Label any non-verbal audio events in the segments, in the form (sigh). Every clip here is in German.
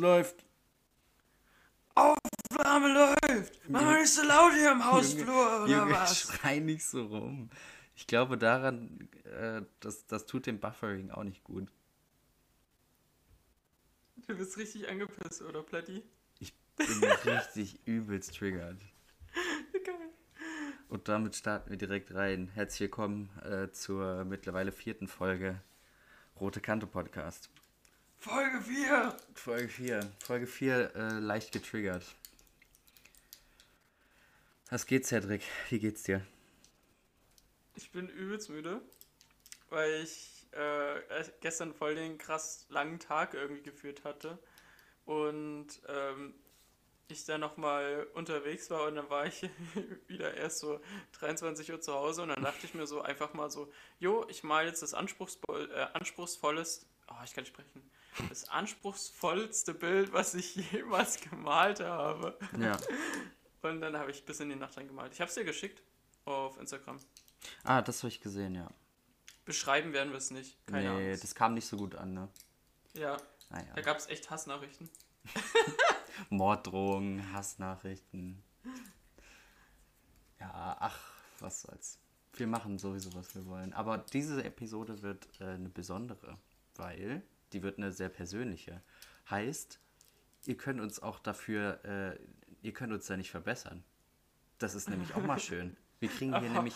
Läuft? Aufnahme läuft! Mach mal nicht so laut hier im (laughs) Hausflur, oder Junge, was? schrei nicht so rum. Ich glaube daran, äh, das, das tut dem Buffering auch nicht gut. Du bist richtig angepisst, oder, Platti? Ich bin (laughs) richtig übelst triggert. Geil. Und damit starten wir direkt rein. Herzlich willkommen äh, zur mittlerweile vierten Folge Rote Kante Podcast. Folge 4! Folge 4. Folge 4 äh, leicht getriggert. Was geht's, Cedric? Wie geht's dir? Ich bin übelst müde, weil ich äh, gestern voll den krass langen Tag irgendwie geführt hatte. Und ähm, ich dann nochmal unterwegs war und dann war ich (laughs) wieder erst so 23 Uhr zu Hause und dann dachte ich mir so einfach mal so, jo, ich male jetzt das anspruchsvoll, äh, anspruchsvolleste, oh, ich kann nicht sprechen, das anspruchsvollste Bild, was ich jemals gemalt habe. Ja. Und dann habe ich bis in die Nacht gemalt. Ich habe es dir geschickt auf Instagram. Ah, das habe ich gesehen, ja. Beschreiben werden wir es nicht. Keine nee, Ahnung. das kam nicht so gut an, ne? Ja, Naja. da gab es echt Hassnachrichten. (laughs) Morddrohungen, Hassnachrichten. Ja, ach, was soll's. Wir machen sowieso, was wir wollen. Aber diese Episode wird äh, eine besondere, weil die wird eine sehr persönliche. Heißt, ihr könnt uns auch dafür, äh, ihr könnt uns da nicht verbessern. Das ist nämlich auch mal schön. Wir kriegen hier (laughs) nämlich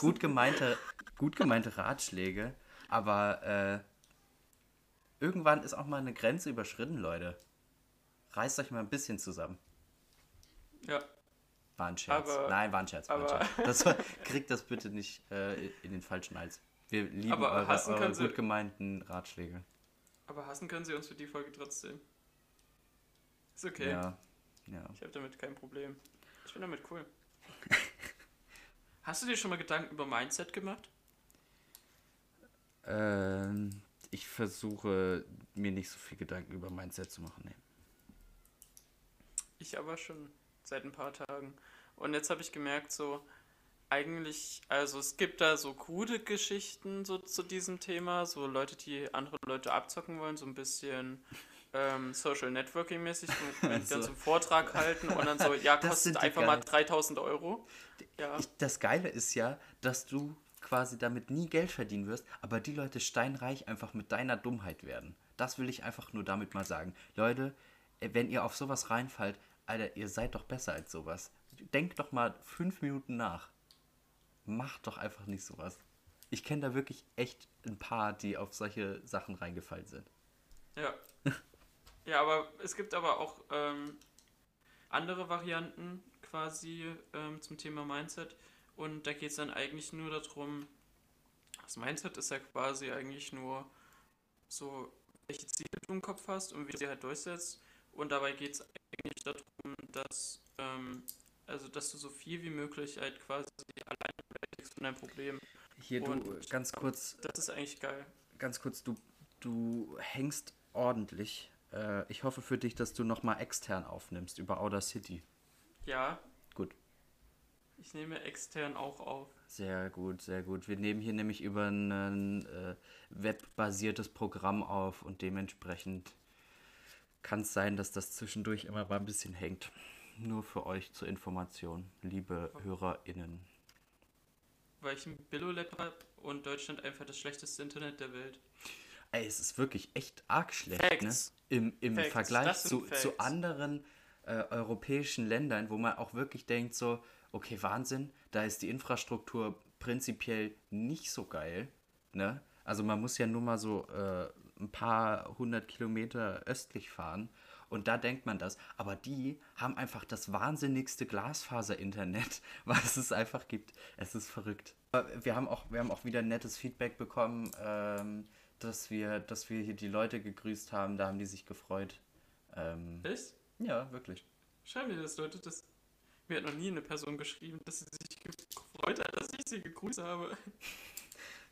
gut gemeinte, gut gemeinte Ratschläge, aber äh, irgendwann ist auch mal eine Grenze überschritten, Leute. Reißt euch mal ein bisschen zusammen. Ja, War ein Scherz. Aber- Nein, war ein Scherz. War ein Scherz. Das war, kriegt das bitte nicht äh, in den falschen Hals. Wir lieben eure, eure gut gemeinten Ratschläge. Aber hassen können sie uns für die Folge trotzdem. Ist okay. Ja, ja. Ich habe damit kein Problem. Ich bin damit cool. Hast du dir schon mal Gedanken über Mindset gemacht? Ähm, ich versuche mir nicht so viel Gedanken über Mindset zu machen. Nee. Ich aber schon seit ein paar Tagen. Und jetzt habe ich gemerkt, so eigentlich, also es gibt da so gute Geschichten so zu diesem Thema, so Leute, die andere Leute abzocken wollen, so ein bisschen ähm, Social Networking mäßig, Also- (laughs) dann so einen Vortrag halten und dann so, (laughs) ja, kostet einfach mal geil. 3000 Euro. Ja, Ich, das Geile ist ja, dass du quasi damit nie Geld verdienen wirst, aber die Leute steinreich einfach mit deiner Dummheit werden. Das will ich einfach nur damit mal sagen. Leute, äh, wenn ihr auf sowas reinfallt, Alter, ihr seid doch besser als sowas. Denkt doch mal fünf Minuten nach. Macht doch einfach nicht sowas. Ich kenne da wirklich echt ein paar, die auf solche Sachen reingefallen sind. Ja. (laughs) Ja, aber es gibt aber auch ähm, andere Varianten quasi ähm, zum Thema Mindset. Und da geht es dann eigentlich nur darum, das Mindset ist ja quasi eigentlich nur so, welche Ziele du im Kopf hast und wie du sie halt durchsetzt. Und dabei geht es eigentlich darum, dass, ähm, also dass du so viel wie möglich halt quasi alleine von deinem Problem. Hier, du, Und- ganz kurz, Das ist eigentlich geil. ganz kurz, du, du hängst ordentlich. Äh, ich hoffe für dich, dass du nochmal extern aufnimmst über Outer City. Ja, Gut. ich nehme extern auch auf. Sehr gut, sehr gut. Wir nehmen hier nämlich über ein äh, webbasiertes Programm auf und dementsprechend kann es sein, dass das zwischendurch immer mal ein bisschen hängt. Nur für euch zur Information, liebe HörerInnen. Weil ich ein Billo-Lab habe und Deutschland einfach das schlechteste Internet der Welt. Ey, es ist wirklich echt arg schlecht, Facts. ne? Im, im Facts, Vergleich zu, zu anderen äh, europäischen Ländern, wo man auch wirklich denkt, so, okay, Wahnsinn, da ist die Infrastruktur prinzipiell nicht so geil, ne? Also man muss ja nur mal so äh, ein paar hundert Kilometer östlich fahren und da denkt man das. Aber die haben einfach das wahnsinnigste Glasfaser-Internet, (laughs) was es einfach gibt. Es ist verrückt. Wir haben auch, wir haben auch wieder nettes Feedback bekommen, ähm, dass, wir, dass wir hier die Leute gegrüßt haben. Da haben die sich gefreut. Ähm, Echt? ja, wirklich. Schau mir das, Leute. Das, mir hat noch nie eine Person geschrieben, dass sie sich gefreut hat, dass ich sie gegrüßt habe.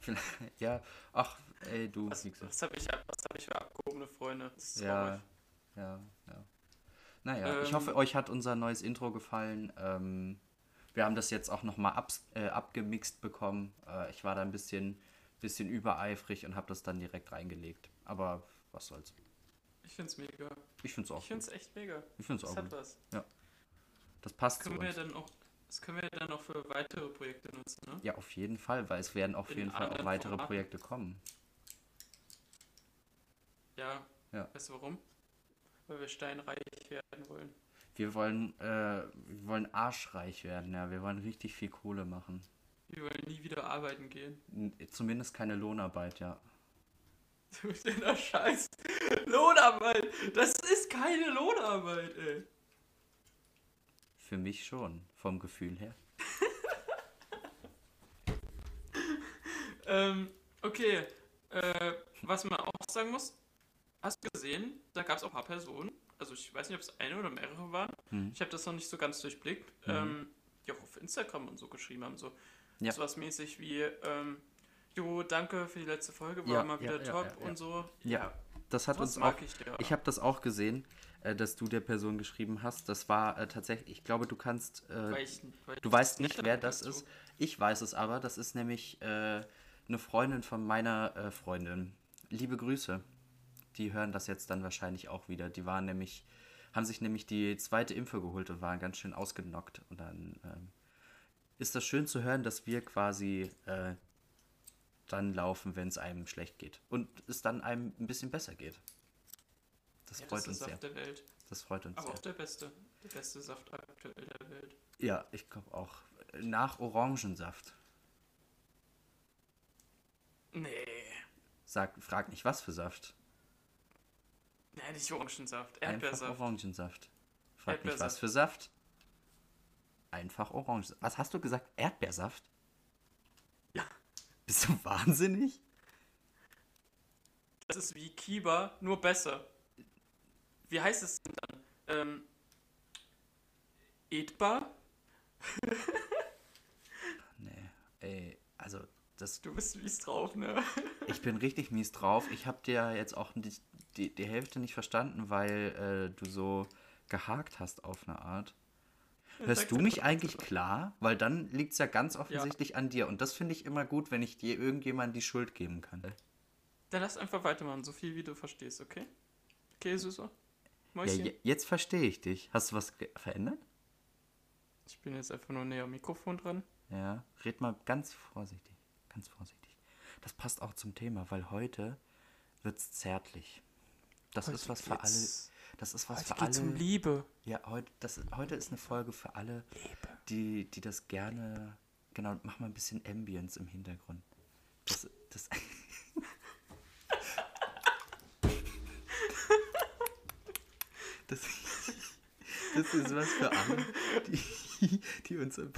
(laughs) ja, ach, ey, du. Was, was habe ich, was hab ich für abgehobene Freunde? Das ist Ja, traurig. Ja, ja. Naja, ich Ähm, hoffe, euch hat unser neues Intro gefallen. Ähm, wir haben das jetzt auch nochmal ab, äh, abgemixt bekommen. Äh, ich war da ein bisschen, bisschen übereifrig und habe das dann direkt reingelegt. Aber was soll's. Ich find's mega. Ich finde es auch Ich find's echt mega. gut. Ich finde es Das auch hat gut. was. Das passt Das zu können wir uns. dann auch, das können wir dann auch für weitere Projekte nutzen, ne? Ja, auf jeden Fall, weil es werden auf In jeden Fall auch weitere Formaten. Projekte kommen. Ja. Ja. Weißt du warum? Weil wir steinreich werden wollen. Wir wollen, äh, wir wollen arschreich werden, ja. Wir wollen richtig viel Kohle machen. Wir wollen nie wieder arbeiten gehen. N- Zumindest keine Lohnarbeit, ja. (laughs) Mit der Scheiß Lohnarbeit. Das ist keine Lohnarbeit, ey. Für mich schon, vom Gefühl her. (laughs) Ähm, okay. Äh, was man auch sagen muss, hast du gesehen, da gab es auch ein paar Personen, also ich weiß nicht, ob es eine oder mehrere waren, Hm. ich habe das noch nicht so ganz durchblickt, Mhm. ähm, die auch auf Instagram und so geschrieben haben, so Ja. sowas mäßig wie, ähm, jo, danke für die letzte Folge, war Ja, mal wieder ja, top und so. Ja, Das hat uns auch mag ich. Ich habe das auch gesehen, äh, dass du der Person geschrieben hast. Das war äh, tatsächlich, ich glaube, du kannst, äh, Weil ich- weil du weißt nicht wer das ist. Ich weiß es aber. Das ist nämlich äh, eine Freundin von meiner äh, Freundin. Liebe Grüße. Die hören das jetzt dann wahrscheinlich auch wieder. Die waren nämlich, haben sich nämlich die zweite Impfe geholt und waren ganz schön ausgenockt. Und dann ähm, ist das schön zu hören, dass wir quasi äh, dann laufen, wenn es einem schlecht geht. Und es dann einem ein bisschen besser geht. Das Ja, freut das uns sehr. Saft der Welt. Das freut uns Aber sehr. auch der beste. Der beste Saft aktuell der Welt. Ja, ich glaube auch. Nach Orangensaft. Nee. Sag, frag nicht, was für Saft. Nee, nicht Orangensaft. Einfach Erdbeersaft. Orangensaft. Frag nicht, was für Saft. Einfach Orangensaft. Was hast du gesagt? Erdbeersaft? Ja. Bist du wahnsinnig? Das ist wie Kiba, nur besser. Wie heißt es denn dann? Ähm, Edbar? (laughs) Nee, ey, also das, Du bist mies drauf, ne? (laughs) ich bin richtig mies drauf. Ich habe dir jetzt auch die, die, die Hälfte nicht verstanden, weil äh, du so gehakt hast auf eine Art. Hörst du mich eigentlich klar? Weil dann liegt es ja ganz offensichtlich an dir. Und das finde ich immer gut, wenn ich dir irgendjemand die Schuld geben kann. Dann lass einfach weitermachen, so viel wie du verstehst, okay? Okay, Süßer? Ja, Mäuschen? jetzt verstehe ich dich. Hast du was verändert? Ich bin jetzt einfach nur näher am Mikrofon dran. Ja, red mal ganz vorsichtig. Ganz vorsichtig. Das passt auch zum Thema, weil heute wird's zärtlich. Das ist was für alle. Das ist was Heute für geht's um alle. Liebe. Ja, heute, das, heute ist eine Folge für alle, die, die das gerne. Genau, mach mal ein bisschen Ambience im Hintergrund. Das, das, (laughs) das, das ist was für alle, die, die, unseren,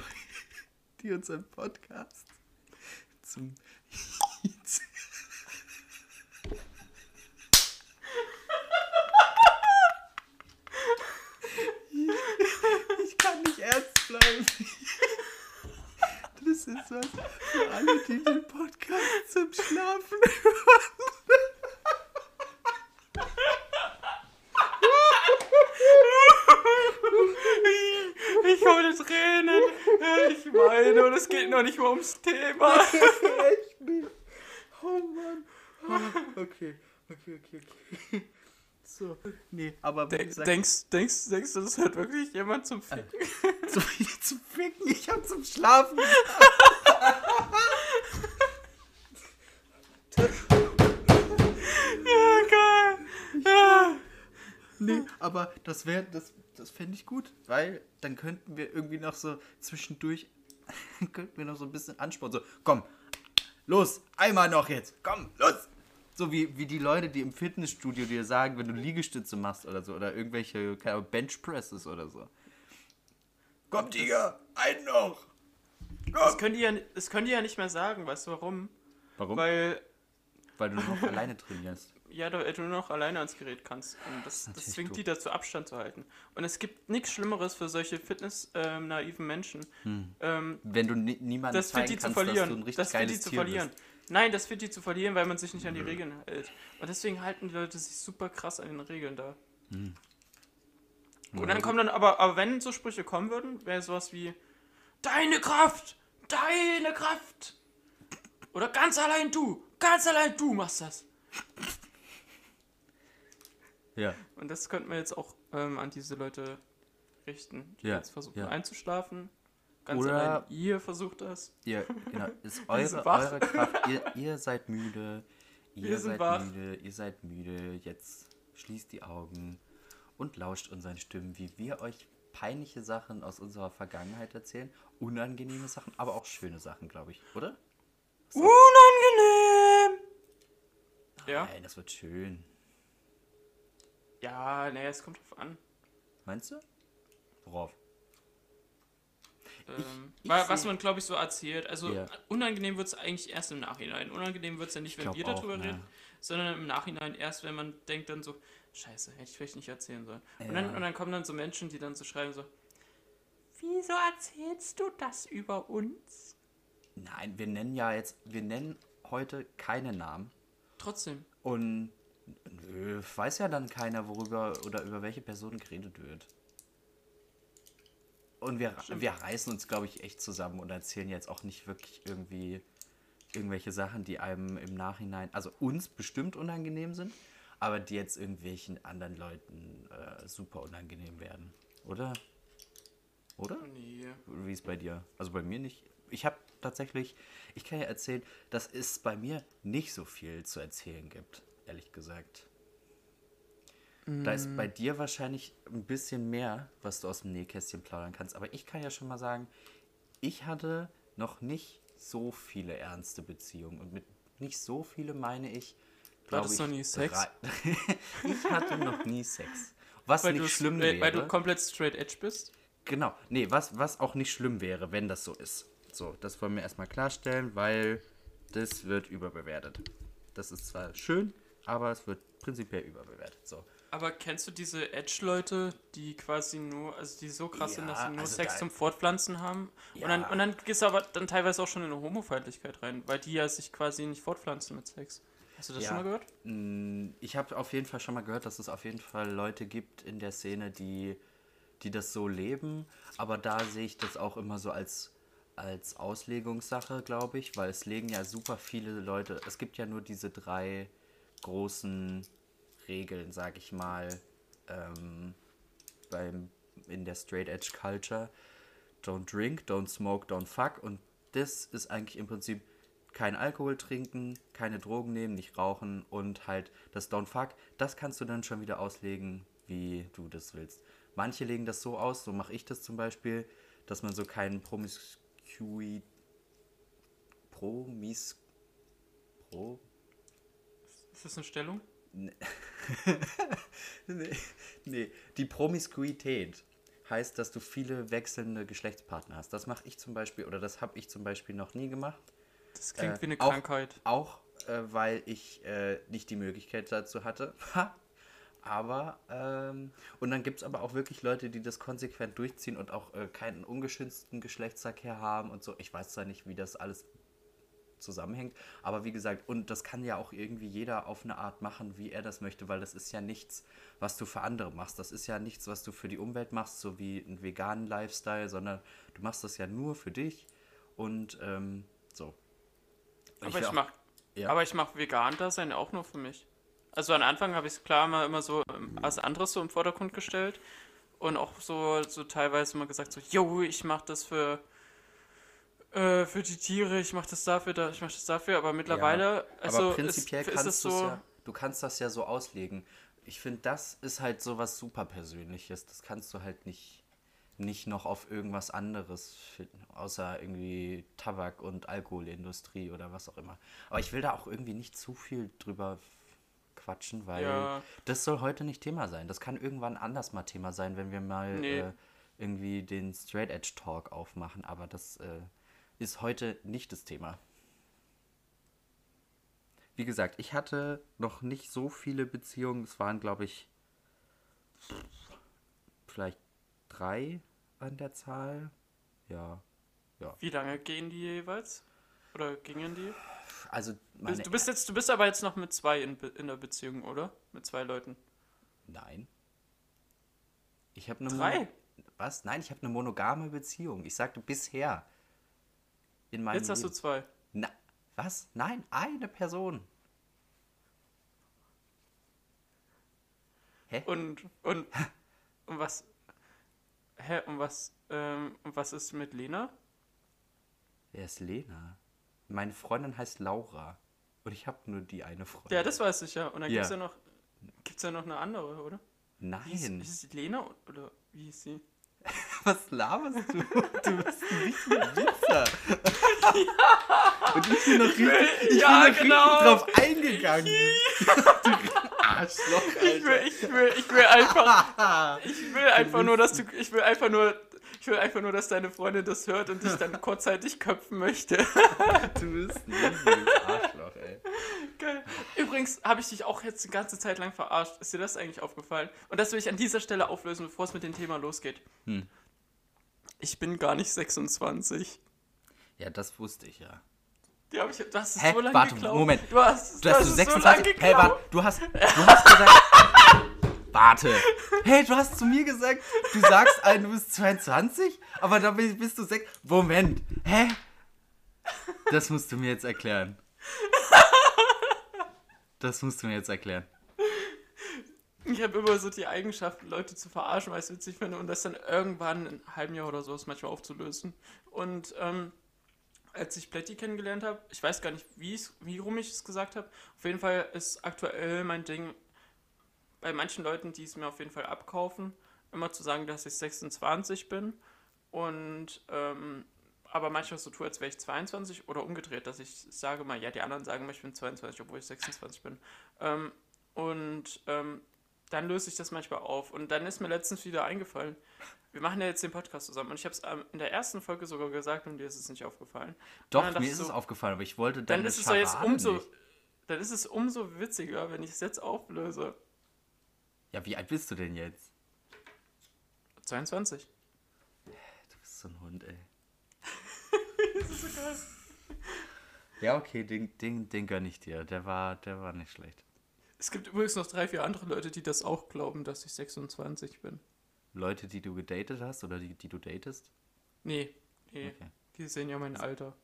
die unseren Podcast zum. Ich kann nicht ernst bleiben. Das ist was für alle, die den Podcast zum Schlafen hören. Ich hole Tränen. Ich meine, und es geht noch nicht mal ums Thema. Echt nicht. Oh Mann. Oh, okay, okay, okay, okay. So, nee, aber Denk, gesagt, denkst, denkst, denkst du, das hört wirklich jemand zum Ficken? (laughs) so viel zum Ficken, ich hab zum Schlafen. (laughs) Ja, geil. Ja. Nee, aber das wäre, das, das fände ich gut, weil dann könnten wir irgendwie noch so zwischendurch, (laughs) könnten wir noch so ein bisschen Ansporn, so, komm, los, einmal noch jetzt, komm, los. So wie, wie die Leute, die im Fitnessstudio dir sagen, wenn du Liegestütze machst oder so, oder irgendwelche keine Ahnung, Benchpresses oder so. Komm, Tiger, einen noch. Das Komm. können, die ja, das können die ja nicht mehr sagen, weißt du warum? Warum? Weil, Weil, du noch (laughs) alleine trainierst. Ja, du, du nur noch alleine ans Gerät kannst. Und das, das zwingt doof. die dazu, Abstand zu halten. Und es gibt nichts Schlimmeres für solche fitness-naiven Menschen. Ähm, Wenn du ni niemanden das zeigen die zu kannst, dass du ein verlieren. richtig Das geiles die zu Tier verlieren. bist. Nein, das für die zu verlieren, weil man sich nicht an die Regeln hält. Und deswegen halten die Leute sich super krass an den Regeln da. Hm. Und dann kommen dann, aber, aber wenn so Sprüche kommen würden, wäre sowas wie Deine Kraft! Deine Kraft! Oder ganz allein du! Ganz allein du machst das! Ja. Und das könnten wir jetzt auch ähm, an diese Leute richten, die Ja, jetzt versuchen ja. einzuschlafen. Ganz Oder- allein ihr versucht das. Ihr, genau, (laughs) ist eure, eure Kraft. Ihr, ihr seid müde. Ihr Wir seid wach. müde. Ihr seid müde. Jetzt schließt die Augen und lauscht unseren Stimmen, wie wir euch peinliche Sachen aus unserer Vergangenheit erzählen. Unangenehme Sachen, aber auch schöne Sachen, glaube ich, oder? Unangenehm! Ja? Nein, das wird schön. Ja, nee, es kommt drauf an. Meinst du? Worauf? Ähm, ich was man, glaube ich, so erzählt. Also Ja. unangenehm wird es eigentlich erst im Nachhinein. Unangenehm wird es ja nicht, wenn wir auch, darüber ne. reden, sondern im Nachhinein erst, wenn man denkt dann so, scheiße, hätte ich vielleicht nicht erzählen sollen. Und, Ja. dann, und dann kommen dann so Menschen, die dann so schreiben so, wieso erzählst du das über uns? Nein, wir nennen ja jetzt, wir nennen heute keine Namen. Trotzdem. Und nö, weiß ja dann keiner, worüber oder über welche Person geredet wird. Und wir, Stimmt. wir reißen uns, glaube ich, echt zusammen und erzählen jetzt auch nicht wirklich irgendwie irgendwelche Sachen, die einem im Nachhinein, also uns bestimmt unangenehm sind, aber die jetzt irgendwelchen anderen Leuten äh, super unangenehm werden. Oder? Oder? Nee. Wie ist bei dir? Also bei mir nicht. Ich habe tatsächlich, ich kann ja erzählen, dass es bei mir nicht so viel zu erzählen gibt, ehrlich gesagt. Da ist bei dir wahrscheinlich ein bisschen mehr, was du aus dem Nähkästchen plaudern kannst. Aber ich kann ja schon mal sagen, ich hatte noch nicht so viele ernste Beziehungen. Und mit nicht so viele meine ich, glaube ich. noch nie Sex? (laughs) ich hatte noch nie Sex. Was Weil, nicht schlimm wäre. weil du komplett straight edge bist. Genau, nee, was, was auch nicht schlimm wäre, wenn das so ist. So, das wollen wir erstmal klarstellen, weil das wird überbewertet. Das ist zwar schön, aber es wird prinzipiell überbewertet. So. Aber kennst du diese Edge-Leute, die quasi nur, also die so krass sind, dass Ja, sie nur also Sex zum Fortpflanzen haben? Ja. Und, dann, und dann gehst du aber dann teilweise auch schon in eine Homofeindlichkeit rein, weil die ja sich quasi nicht fortpflanzen mit Sex. Hast du das Ja. schon mal gehört? Mm, Ich habe auf jeden Fall schon mal gehört, dass es auf jeden Fall Leute gibt in der Szene, die, die das so leben. Aber da sehe ich das auch immer so als, als Auslegungssache, glaube ich, weil es legen ja super viele Leute. Es gibt ja nur diese drei großen Regeln, sage ich mal, ähm, beim, in der Straight Edge Culture. Don't drink, don't smoke, don't fuck. Und das ist eigentlich im Prinzip kein Alkohol trinken, keine Drogen nehmen, nicht rauchen und halt das Don't fuck. Das kannst du dann schon wieder auslegen, wie du das willst. Manche legen das so aus, so mache ich das zum Beispiel, dass man so keinen Promiscuity. Promis. Pro. Ist das eine Stellung? (laughs) Nee, nee, die Promiskuität heißt, dass du viele wechselnde Geschlechtspartner hast. Das mache ich zum Beispiel, oder das habe ich zum Beispiel noch nie gemacht. Das klingt Äh, wie eine auch- Krankheit. Auch äh, weil ich äh, nicht die Möglichkeit dazu hatte. (laughs) Ha! aber, ähm, und dann gibt es aber auch wirklich Leute, die das konsequent durchziehen und auch äh, keinen ungeschützten Geschlechtsverkehr haben und so. Ich weiß zwar nicht, wie das alles zusammenhängt, aber wie gesagt, und das kann ja auch irgendwie jeder auf eine Art machen, wie er das möchte, weil das ist ja nichts, was du für andere machst. Das ist ja nichts, was du für die Umwelt machst, so wie einen veganen Lifestyle, sondern du machst das ja nur für dich und ähm, so. Und Aber ich, auch- mach, Ja. aber ich mache vegan Dasein auch nur für mich. Also am Anfang habe ich es klar mal immer so ähm, als anderes so im Vordergrund gestellt und auch so, so teilweise mal gesagt so, yo, ich mache das für äh, für die Tiere, ich mache das dafür, da, ich mache das dafür, aber mittlerweile, also aber prinzipiell ist, ist kannst du es so, ja, du kannst das ja so auslegen. Ich finde, das ist halt so was super Persönliches. Das kannst du halt nicht, nicht noch auf irgendwas anderes finden, außer irgendwie Tabak- und Alkoholindustrie oder was auch immer. Aber ich will da auch irgendwie nicht zu viel drüber quatschen, weil Ja. das soll heute nicht Thema sein. Das kann irgendwann anders mal Thema sein, wenn wir mal Nee. äh, irgendwie den Straight Edge Talk aufmachen. Aber das äh, ist heute nicht das Thema. Wie gesagt, ich hatte noch nicht so viele Beziehungen. Es waren, glaube ich, vielleicht drei an der Zahl. Ja. Ja. wie lange gehen die jeweils? Oder gingen die? Also, meine. Du bist jetzt, du bist aber jetzt noch mit zwei in, in der Beziehung, oder? Mit zwei Leuten. Nein. Ich habe eine Drei? Mono- Was? Nein, ich habe eine monogame Beziehung. Ich sagte bisher. In meinem Jetzt hast du Leben. zwei. Na, was? Nein, eine Person. Hä? Und, und, und was, hä, und was, ähm, und was ist mit Lena? Wer ist Lena? Meine Freundin heißt Laura. Und ich habe nur die eine Freundin. Ja, das weiß ich ja. Und dann Ja. gibt's ja noch, gibt's ja noch eine andere, oder? Nein. ist es Lena oder wie hieß sie? Was laberst du? Du bist ein richtiger Witzer. Und ich bin noch richtig, ich ja, bin noch genau. richtig drauf eingegangen. du Arschloch, Ich will, Alter. ich will, ich will einfach, (laughs) ich will einfach nur, dass du, ich will einfach nur, ich will einfach nur, dass deine Freundin das hört und dich dann (laughs) kurzzeitig köpfen möchte. Du bist ein richtiges Arschloch, ey. Geil. Übrigens habe ich dich auch jetzt die ganze Zeit lang verarscht. Ist dir das eigentlich aufgefallen? Und das will ich an dieser Stelle auflösen, bevor es mit dem Thema losgeht. Hm. Ich bin gar nicht 26. Ja, das wusste ich ja. Die hab ich, du hast es Hä? so lange Warte, geglaubt. Moment. Du hast, Du hast du es 26. so hey, warte, du hast, du hast gesagt. (laughs) warte. Hey, du hast zu mir gesagt, du sagst ein, du bist 22, aber da bist bist du 6. Moment. Hä? Das musst du mir jetzt erklären. Das musst du mir jetzt erklären. Ich habe immer so die Eigenschaft, Leute zu verarschen, weil ich es witzig finde und das dann irgendwann in einem halben Jahr oder so ist manchmal aufzulösen. Und ähm, als ich Plätti kennengelernt habe, ich weiß gar nicht, wie, rum ich es gesagt habe, auf jeden Fall ist aktuell mein Ding, bei manchen Leuten, die es mir auf jeden Fall abkaufen, immer zu sagen, dass ich 26 bin und ähm, aber manchmal so tue, als wäre ich 22 oder umgedreht, dass ich sage mal, ja, die anderen sagen ich bin 22, obwohl ich 26 bin. Ähm, und ähm, dann löse ich das manchmal auf. Und dann ist mir letztens wieder eingefallen, wir machen ja jetzt den Podcast zusammen. Und ich habe es ähm, in der ersten Folge sogar gesagt und dir ist es nicht aufgefallen. Doch, dann mir ist so, es aufgefallen, aber ich wollte Dann deine ist es doch jetzt umso, nicht. dann ist es umso witziger, wenn ich es jetzt auflöse. Ja, wie alt bist du denn jetzt? 22. Du bist so ein Hund, ey. (laughs) Ja, okay, den, den, den gönn ich dir. Der war, der war nicht schlecht. Es gibt übrigens noch drei, vier andere Leute, die das auch glauben, dass ich 26 bin. Leute, die du gedatet hast oder die, die du datest? Nee, nee. Okay. Die sehen ja mein Alter.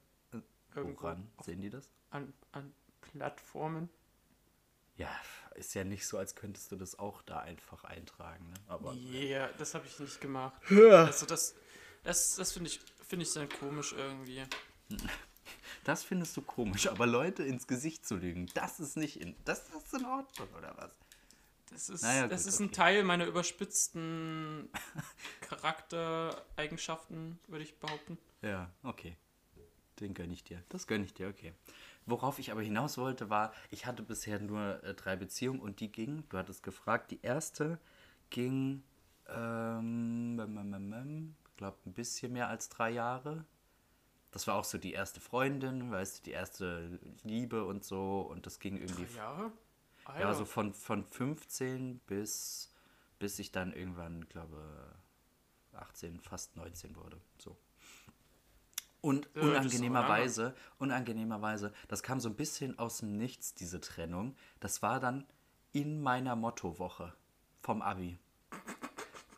Irgendwo Woran sehen die das? An, an Plattformen. Ja, ist ja nicht so, als könntest du das auch da einfach eintragen, ne? Aber Yeah, das habe ich nicht gemacht. Also das, das, das finde ich, finde ich dann komisch irgendwie. (laughs) das findest du komisch, aber Leute ins Gesicht zu lügen, das ist nicht in, das, das ist in Ordnung, oder was? Das ist, Naja, das gut, ist ein okay. Teil meiner überspitzten Charaktereigenschaften, würde ich behaupten. Ja, okay. Den gönn ich dir. Das gönn ich dir, okay. Worauf ich aber hinaus wollte, war, ich hatte bisher nur äh, drei Beziehungen und die gingen, du hattest gefragt, die erste ging, ähm, ähm, glaube ein bisschen mehr als drei Jahre. Das war auch so die erste Freundin, weißt du, die erste Liebe und so und das ging irgendwie Drei Jahre? Ah, ja, so von, von 15 bis, bis ich dann irgendwann, glaube 18, fast 19 wurde. So. Und Ja, unangenehmerweise, unangenehmerweise, das kam so ein bisschen aus dem Nichts, diese Trennung. Das war dann in meiner Mottowoche vom Abi.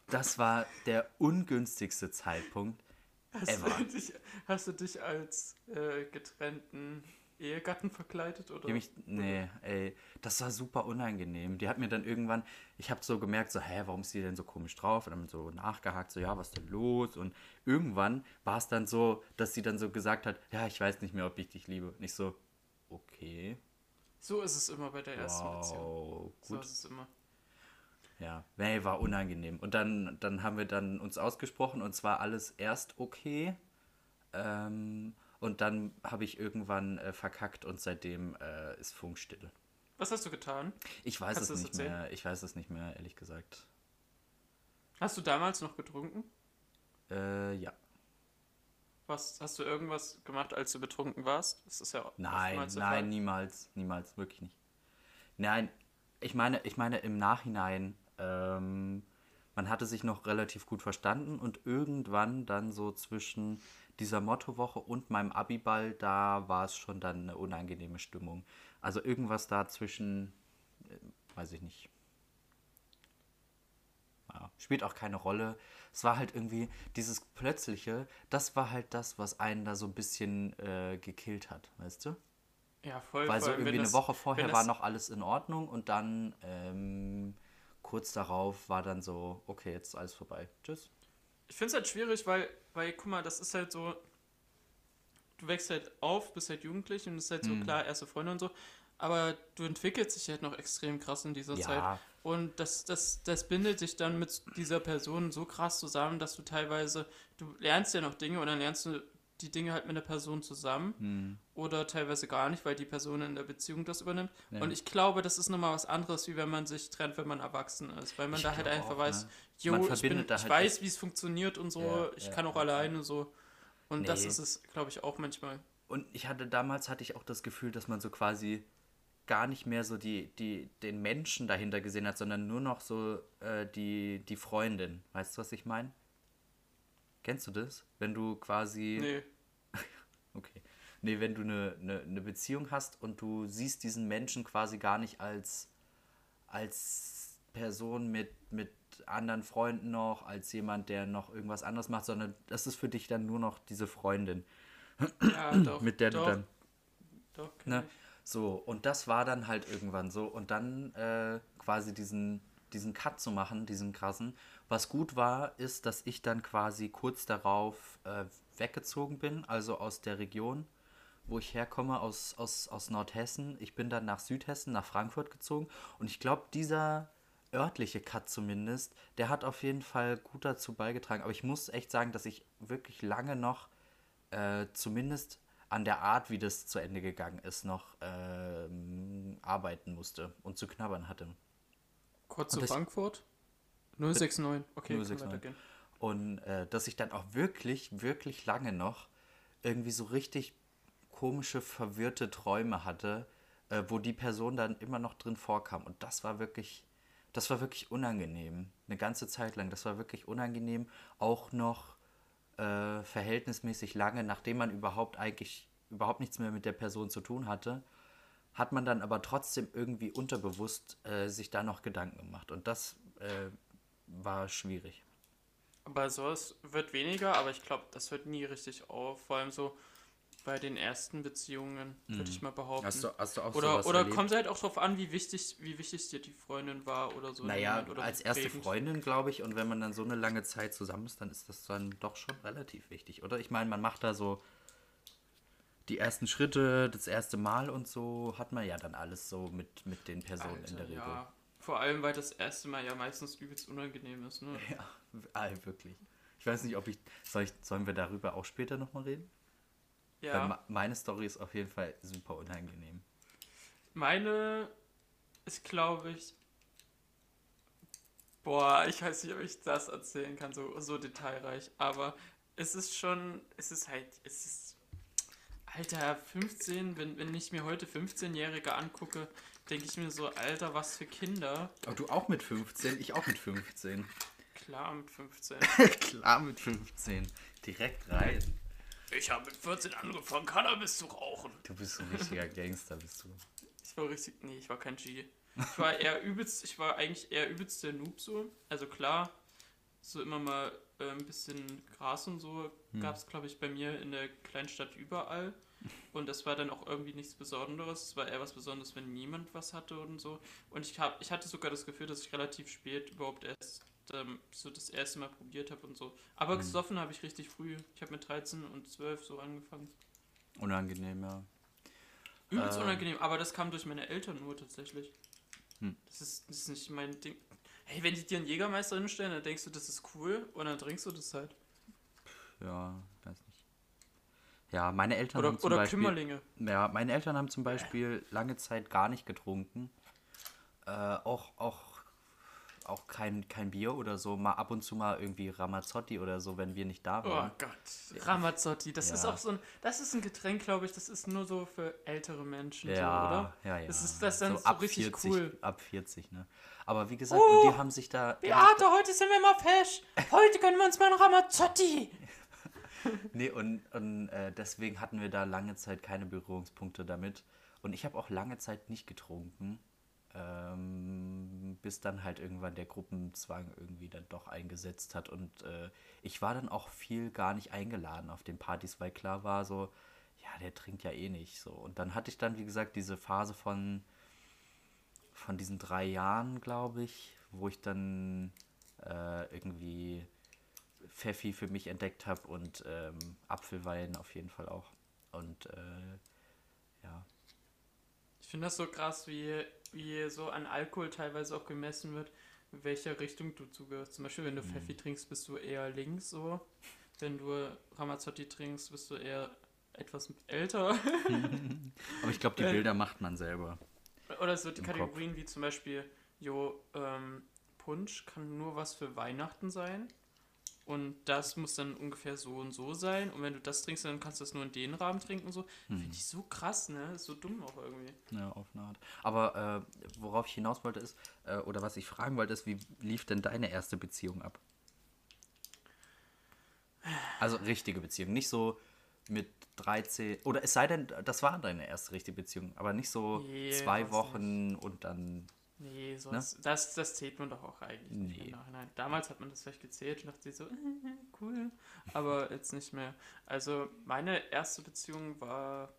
Das war der ungünstigste Zeitpunkt. Ever. du, dich, hast du dich als äh, getrennten Ehegatten verkleidet? Oder? Die mich, nee, ey, das war super unangenehm. Die hat mir dann irgendwann, ich habe so gemerkt, so, hä, warum ist die denn so komisch drauf? Und dann so nachgehakt, so, ja, was ist denn los? Und irgendwann war es dann so, dass sie dann so gesagt hat, ja, ich weiß nicht mehr, ob ich dich liebe. Und ich so, okay, So ist es immer bei der ersten Beziehung. wow, So gut. ist es immer. Ja, nee, war unangenehm. Und dann, dann haben wir dann uns ausgesprochen und zwar alles erst okay. Ähm, und dann habe ich irgendwann äh, verkackt und seitdem äh, ist Funkstille. Was hast du getan? Ich weiß Kannst es nicht erzählen? mehr. Ich weiß es nicht mehr, ehrlich gesagt. Hast du damals noch getrunken? Äh, ja. Was, hast du irgendwas gemacht, als du betrunken warst? Das ist ja Nein, nein, niemals, niemals, wirklich nicht. Nein, ich meine, ich meine im Nachhinein, ähm, man hatte sich noch relativ gut verstanden und irgendwann dann so zwischen dieser Mottowoche und meinem Abiball, da war es schon dann eine unangenehme Stimmung. Also irgendwas da zwischen, äh, weiß ich nicht. Ja, spielt auch keine Rolle. Es war halt irgendwie dieses Plötzliche, das war halt das, was einen da so ein bisschen äh, gekillt hat, weißt du? Ja, voll. Weil so vor allem, irgendwie wenn eine das- Woche vorher war das- noch alles in Ordnung und dann ähm, kurz darauf war dann so, okay, jetzt ist alles vorbei. Tschüss. Ich finde es halt schwierig, weil, weil, guck mal, das ist halt so, du wächst halt auf, bist halt jugendlich und ist halt so, Mhm. klar, erste Freunde und so, aber du entwickelst dich halt noch extrem krass in dieser Ja. Zeit. Und das, das, das bindet dich dann mit dieser Person so krass zusammen, dass du teilweise, du lernst ja noch Dinge und dann lernst du die Dinge halt mit der Person zusammen Hm. oder teilweise gar nicht, weil die Person in der Beziehung das übernimmt. Ja. Und ich glaube, das ist nochmal was anderes, wie wenn man sich trennt, wenn man erwachsen ist, weil man Ich da halt einfach auch, weiß, ne? jo, ich, bin, ich halt weiß, wie es funktioniert und so, Ja, ich ja, kann auch alleine so. Und das Nee. ist es, glaube ich, auch manchmal. Und ich hatte damals hatte ich auch das Gefühl, dass man so quasi gar nicht mehr so die, die, den Menschen dahinter gesehen hat, sondern nur noch so äh, die, die Freundin. Weißt du, was ich meine? Kennst du das? Wenn du quasi. Nee. Okay. Nee, wenn du eine, eine, eine Beziehung hast und du siehst diesen Menschen quasi gar nicht als, als Person mit, mit anderen Freunden noch, als jemand, der noch irgendwas anderes macht, sondern das ist für dich dann nur noch diese Freundin, Ja, (clears throat) doch. mit der doch, du dann. Doch, Ne? So, und das war dann halt irgendwann so. Und dann äh, quasi diesen, diesen Cut zu machen, diesen krassen. Was gut war, ist, dass ich dann quasi kurz darauf äh, weggezogen bin, also aus der Region, wo ich herkomme, aus, aus, aus Nordhessen. Ich bin dann nach Südhessen, nach Frankfurt gezogen. Und ich glaube, dieser örtliche Cut zumindest, der hat auf jeden Fall gut dazu beigetragen. Aber ich muss echt sagen, dass ich wirklich lange noch äh, zumindest an der Art, wie das zu Ende gegangen ist, noch ähm, arbeiten musste und zu knabbern hatte. Kurz zu Frankfurt? 069. Okay, 069. kann weitergehen. Und äh, dass ich dann auch wirklich, wirklich lange noch irgendwie so richtig komische, verwirrte Träume hatte, äh, wo die Person dann immer noch drin vorkam. Und das war wirklich, das war wirklich unangenehm. Eine ganze Zeit lang. Das war wirklich unangenehm. Auch noch äh, verhältnismäßig lange, nachdem man überhaupt eigentlich überhaupt nichts mehr mit der Person zu tun hatte, hat man dann aber trotzdem irgendwie unterbewusst äh, sich da noch Gedanken gemacht. Und das äh, war schwierig. Aber sowas wird weniger, aber ich glaube, das hört nie richtig auf. Vor allem so bei den ersten Beziehungen, würde ich mal behaupten. Mhm. Hast du, hast du auch oder sowas oder erlebt? kommt halt auch drauf an, wie wichtig, wie wichtig dir die Freundin war oder so. Naja, oder als erste prägend. Freundin, glaube ich, und wenn man dann so eine lange Zeit zusammen ist, dann ist das dann doch schon relativ wichtig, oder? Ich meine, man macht da so die ersten Schritte, das erste Mal und so hat man ja dann alles so mit, mit den Personen in Alter, der Regel. ja. Vor allem, weil das erste Mal ja meistens übelst unangenehm ist, ne? (laughs) Ja, ah, wirklich. Ich weiß nicht, ob ich, soll ich. Sollen wir darüber auch später nochmal reden? Weil Ja. ma- meine Story ist auf jeden Fall super unangenehm. Meine ist, glaube ich. Boah, ich weiß nicht, ob ich das erzählen kann, so, so detailreich. Aber es ist schon. Es ist halt. Es ist. Alter, 15, wenn, wenn ich mir heute 15-Jährige angucke, denke ich mir so, Alter, was für Kinder. Aber du auch mit 15, ich auch mit 15. Klar, mit 15. (laughs) Klar mit 15. Direkt rein. Ich habe mit 14 angefangen, Cannabis zu rauchen. Du bist ein richtiger Gangster, bist du. Ich war richtig, nee, ich war kein G. Ich war eher übelst, ich war eigentlich eher übelst der Noob so. Also klar, so immer mal äh, ein bisschen Gras und so gab es, glaube ich, bei mir in der Kleinstadt überall. (laughs) Und das war dann auch irgendwie nichts Besonderes. Es war eher was Besonderes, wenn niemand was hatte und so. Und ich, hab, ich hatte sogar das Gefühl, dass ich relativ spät überhaupt erst ähm, so das erste Mal probiert habe und so. Aber gesoffen habe ich richtig früh. Ich habe mit 13 und 12 so angefangen. Unangenehm, ja. Übelst Ähm. unangenehm, aber das kam durch meine Eltern nur tatsächlich. Hm. Das, ist, das ist nicht mein Ding. Hey, wenn die dir einen Jägermeister hinstellen, dann denkst du, das ist cool und dann trinkst du das halt. Ja, weiß nicht. Ja, meine Eltern Oder, haben zum oder Beispiel. Kümmerlinge. Ja, meine Eltern haben zum Beispiel lange Zeit gar nicht getrunken. Äh, auch, auch, auch kein, kein Bier oder so. Mal ab und zu mal irgendwie Ramazzotti oder so, wenn wir nicht da Oh waren. Gott. Ramazzotti, das Ja. ist auch so ein. Das ist ein Getränk, glaube ich, das ist nur so für ältere Menschen, ja, so, oder? ja, ja. Das ist das dann so ab richtig 40, cool. Ab 40, ne? Aber wie gesagt, Oh, und die haben sich da. Beate, heute sind wir mal fesch. Heute gönnen wir uns mal einen Ramazzotti. (laughs) Nee, und, und äh, deswegen hatten wir da lange Zeit keine Berührungspunkte damit. Und ich habe auch lange Zeit nicht getrunken, ähm, bis dann halt irgendwann der Gruppenzwang irgendwie dann doch eingesetzt hat. Und äh, ich war dann auch viel gar nicht eingeladen auf den Partys, weil klar war so, ja, der trinkt ja eh nicht so. Und dann hatte ich dann, wie gesagt, diese Phase von, von diesen drei Jahren, glaube ich, wo ich dann äh, irgendwie Pfeffi für mich entdeckt habe und ähm, Apfelwein auf jeden Fall auch. Und äh, ja. Ich finde das so krass, wie, wie so an Alkohol teilweise auch gemessen wird, in welcher Richtung du zugehörst. Zum Beispiel, wenn du mhm. Pfeffi trinkst, bist du eher links so. Wenn du Ramazzotti trinkst, bist du eher etwas älter. (laughs) Aber ich glaube, die äh, Bilder macht man selber. Oder so die Kategorien Kopf. wie zum Beispiel, jo, ähm, Punsch kann nur was für Weihnachten sein. Und das muss dann ungefähr so und so sein. Und wenn du das trinkst, dann kannst du das nur in den Rahmen trinken und so. Hm. Finde ich so krass, ne? Ist so dumm auch irgendwie. Ja, auf eine Art. Aber äh, worauf ich hinaus wollte ist, äh, oder was ich fragen wollte, ist, wie lief denn deine erste Beziehung ab? Also richtige Beziehung, nicht so mit 13, oder es sei denn, das war deine erste richtige Beziehung, aber nicht so nee, zwei Wochen nicht. und dann Nee, sonst, ne? das, das zählt man doch auch eigentlich nee. nicht im Nachhinein. Damals hat man das vielleicht gezählt und dachte so, (laughs) cool, aber jetzt nicht mehr. Also meine erste Beziehung war,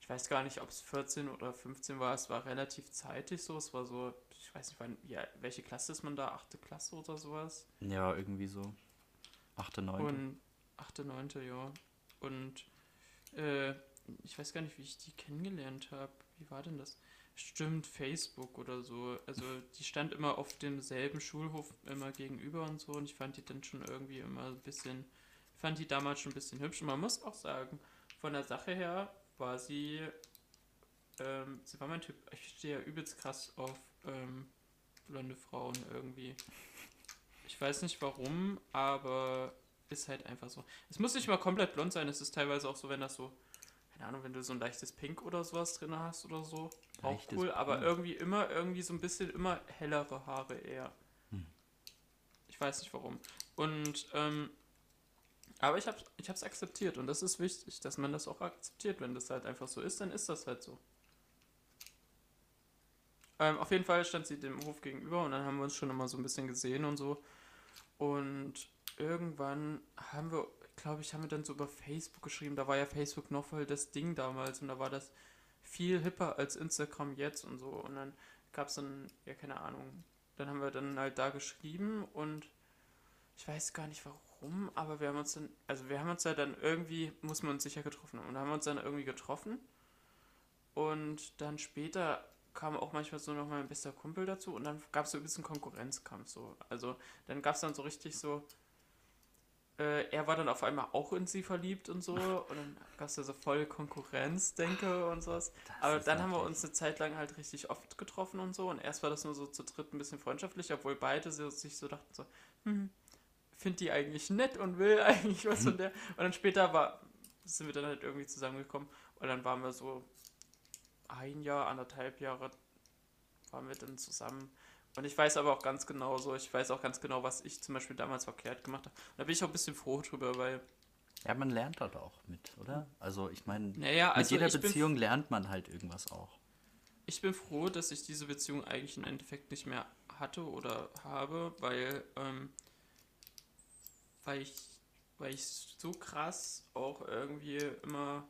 ich weiß gar nicht, ob es 14 oder 15 war, es war relativ zeitig so, es war so, ich weiß nicht, wann, ja, welche Klasse ist man da, achte Klasse oder sowas? Ja, irgendwie so. Achte, neunte. Und achte, neunte, ja. Und äh, ich weiß gar nicht, wie ich die kennengelernt habe. Wie war denn das? Stimmt, Facebook oder so. Also die stand immer auf demselben Schulhof immer gegenüber und so und ich fand die dann schon irgendwie immer ein bisschen, fand die damals schon ein bisschen hübsch. Und man muss auch sagen, von der Sache her war sie, ähm, sie war mein Typ, ich stehe ja übelst krass auf ähm, blonde Frauen irgendwie. Ich weiß nicht warum, aber ist halt einfach so. Es muss nicht mal komplett blond sein, es ist teilweise auch so, wenn das so keine Ahnung, wenn du so ein leichtes Pink oder sowas drin hast oder so. Auch cool, Pink. aber irgendwie immer, irgendwie so ein bisschen immer hellere Haare eher. Hm. Ich weiß nicht warum. Und, ähm, aber ich habe ich hab's akzeptiert und das ist wichtig, dass man das auch akzeptiert. Wenn das halt einfach so ist, dann ist das halt so. Ähm, auf jeden Fall stand sie dem Hof gegenüber und dann haben wir uns schon immer so ein bisschen gesehen und so. Und irgendwann haben wir glaube ich, haben wir dann so über Facebook geschrieben. Da war ja Facebook noch voll das Ding damals und da war das viel hipper als Instagram jetzt und so. Und dann gab es dann, ja, keine Ahnung. Dann haben wir dann halt da geschrieben und ich weiß gar nicht warum, aber wir haben uns dann, also wir haben uns ja dann irgendwie, muss man uns sicher getroffen haben. Und haben uns dann irgendwie getroffen. Und dann später kam auch manchmal so noch mein bester Kumpel dazu und dann gab es so ein bisschen Konkurrenzkampf so. Also dann gab es dann so richtig so, äh, er war dann auf einmal auch in sie verliebt und so. (laughs) Und dann gab es ja so voll Konkurrenz, denke und sowas. Das Aber dann haben wir uns eine Zeit lang halt richtig oft getroffen und so. Und erst war das nur so zu dritt ein bisschen freundschaftlich, obwohl beide so, sich so dachten so, hm, finde die eigentlich nett und will (laughs) eigentlich was von der. Und dann später war, sind wir dann halt irgendwie zusammengekommen. Und dann waren wir so ein Jahr, anderthalb Jahre waren wir dann zusammen. Und ich weiß aber auch ganz genau so, ich weiß auch ganz genau, was ich zum Beispiel damals verkehrt gemacht habe. Da bin ich auch ein bisschen froh drüber, weil. Ja, man lernt dort auch mit, oder? Also ich meine, naja, also mit jeder Beziehung lernt man halt irgendwas auch. Ich bin froh, dass ich diese Beziehung eigentlich im Endeffekt nicht mehr hatte oder habe, weil, ähm, weil ich, weil ich so krass auch irgendwie immer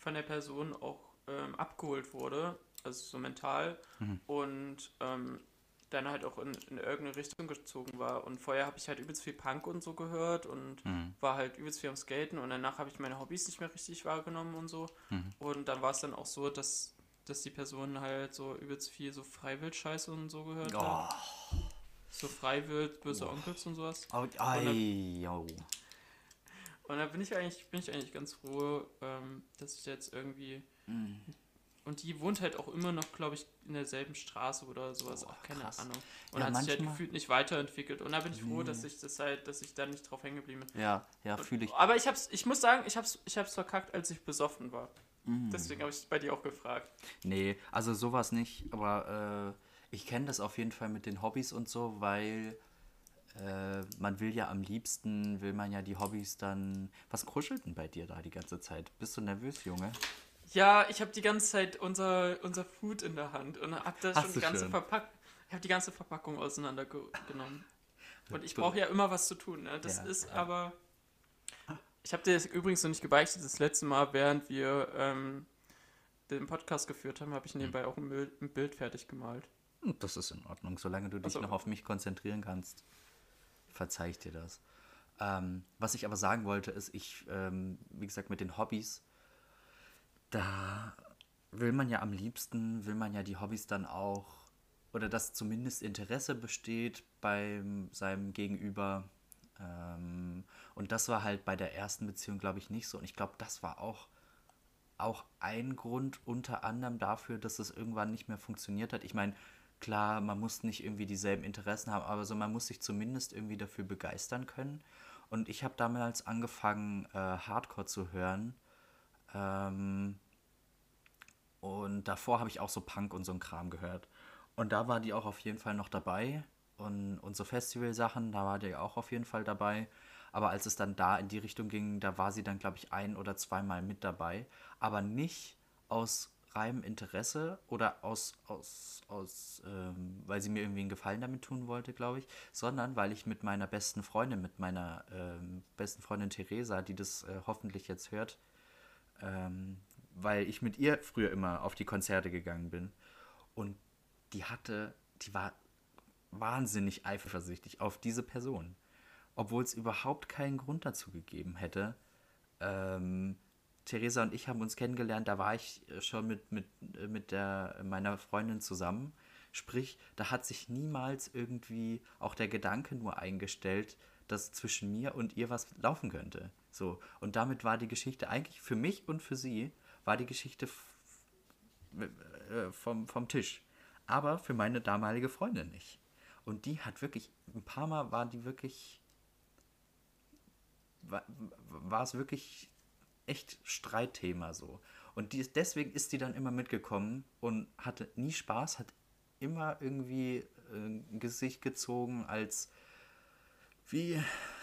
von der Person auch ähm, abgeholt wurde, also so mental mhm. und ähm, dann halt auch in, in irgendeine Richtung gezogen war. Und vorher habe ich halt übelst viel Punk und so gehört und mhm. war halt übelst viel am Skaten und danach habe ich meine Hobbys nicht mehr richtig wahrgenommen und so. Mhm. Und dann war es dann auch so, dass, dass die Person halt so übelst viel so Freiwild-Scheiße und so gehört oh. hat. So Freiwild, böse oh. Onkels und sowas. Oh, und, dann, und da bin ich eigentlich, bin ich eigentlich ganz froh, ähm, dass ich jetzt irgendwie mhm. Und die wohnt halt auch immer noch, glaube ich, in derselben Straße oder sowas. Oh, auch keine krass. Ahnung. Und ja, hat sich halt gefühlt nicht weiterentwickelt. Und da bin ich froh, dass ich das halt, dass ich da nicht drauf hängen geblieben bin. Ja, ja, fühle ich. Aber ich hab's, ich muss sagen, ich hab's, ich hab's verkackt, als ich besoffen war. Mm. Deswegen habe ich bei dir auch gefragt. Nee, also sowas nicht, aber äh, ich kenne das auf jeden Fall mit den Hobbys und so, weil äh, man will ja am liebsten, will man ja die Hobbys dann. Was kruschelt denn bei dir da die ganze Zeit? Bist du nervös, Junge? Ja, ich habe die ganze Zeit unser, unser Food in der Hand und habe da schon die ganze Verpackung. Ich habe die ganze Verpackung auseinandergenommen. (laughs) Und ich brauche ja immer was zu tun. Ne? Das ja, ist ja. aber. Ich habe dir übrigens noch nicht gebeichtet. Das letzte Mal, während wir ähm, den Podcast geführt haben, habe ich nebenbei auch ein Bild, ein Bild fertig gemalt. Hm, Das ist in Ordnung, solange du dich so. noch auf mich konzentrieren kannst. Verzeih ich dir das. Ähm, was ich aber sagen wollte, ist, ich, ähm, wie gesagt, mit den Hobbys, da will man ja am liebsten, will man ja die Hobbys dann auch, oder dass zumindest Interesse besteht bei seinem Gegenüber. Ähm, und das war halt bei der ersten Beziehung, glaube ich, nicht so. Und ich glaube, das war auch, auch ein Grund unter anderem dafür, dass es irgendwann nicht mehr funktioniert hat. Ich meine, klar, man muss nicht irgendwie dieselben Interessen haben, aber so man muss sich zumindest irgendwie dafür begeistern können. Und ich habe damals angefangen, äh, Hardcore zu hören. Ähm, und davor habe ich auch so Punk und so ein Kram gehört. Und da war die auch auf jeden Fall noch dabei. Und, und so Festivalsachen, da war die auch auf jeden Fall dabei. Aber als es dann da in die Richtung ging, da war sie dann, glaube ich, ein oder zweimal mit dabei. Aber nicht aus reinem Interesse oder aus, aus, aus ähm, weil sie mir irgendwie einen Gefallen damit tun wollte, glaube ich, sondern weil ich mit meiner besten Freundin, mit meiner ähm, besten Freundin Theresa, die das äh, hoffentlich jetzt hört, ähm, weil ich mit ihr früher immer auf die Konzerte gegangen bin. Und die hatte, die war wahnsinnig eifersüchtig auf diese Person. Obwohl es überhaupt keinen Grund dazu gegeben hätte. Ähm, Theresa und ich haben uns kennengelernt, da war ich äh, schon mit, mit, äh, mit der, meiner Freundin zusammen. Sprich, da hat sich niemals irgendwie auch der Gedanke nur eingestellt, dass zwischen mir und ihr was laufen könnte. So. Und damit war die Geschichte eigentlich für mich und für sie, war die Geschichte äh, vom, vom Tisch. Aber für meine damalige Freundin nicht. Und die hat wirklich, ein paar Mal war die wirklich, war, war es wirklich echt Streitthema so. Und die deswegen ist die dann immer mitgekommen und hatte nie Spaß, hat immer irgendwie äh, ein Gesicht gezogen als wie,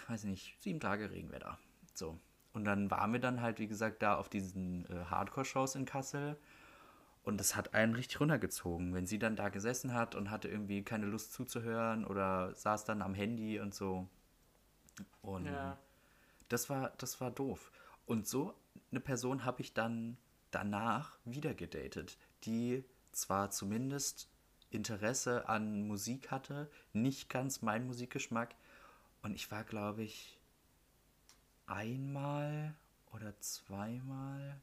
weiß nicht, sieben Tage Regenwetter. So. Und dann waren wir dann halt, wie gesagt, da auf diesen äh, Hardcore-Shows in Kassel. Und das hat einen richtig runtergezogen, wenn sie dann da gesessen hat und hatte irgendwie keine Lust zuzuhören oder saß dann am Handy und so. Und Ja. das war, das war doof. Und so eine Person habe ich dann danach wieder gedatet, die zwar zumindest Interesse an Musik hatte, nicht ganz mein Musikgeschmack. Und ich war, glaube ich, einmal oder zweimal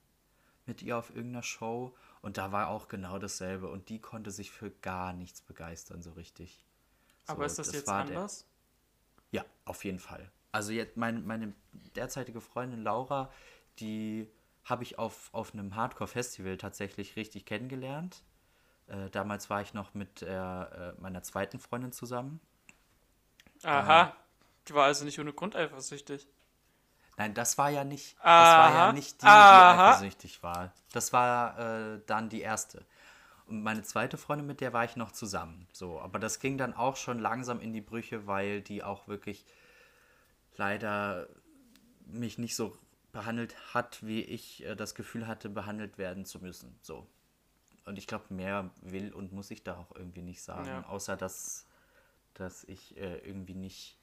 mit ihr auf irgendeiner Show und da war auch genau dasselbe und die konnte sich für gar nichts begeistern so richtig. Aber So, ist das, jetzt war der- anders? ja, auf jeden Fall. Also jetzt meine, meine derzeitige Freundin Laura, die habe ich auf, auf einem Hardcore-Festival tatsächlich richtig kennengelernt. Äh, damals war ich noch mit äh, meiner zweiten Freundin zusammen. Aha. Die war also nicht ohne Grund eifersüchtig. Nein, das war ja nicht, das war ja nicht die, die Aha. eifersüchtig war. Das war äh, dann die erste. Und meine zweite Freundin, mit der war ich noch zusammen. So, aber das ging dann auch schon langsam in die Brüche, weil die auch wirklich leider mich nicht so behandelt hat, wie ich äh, das Gefühl hatte, behandelt werden zu müssen. So. Und ich glaube, mehr will und muss ich da auch irgendwie nicht sagen, Ja. außer dass, dass ich äh, irgendwie nicht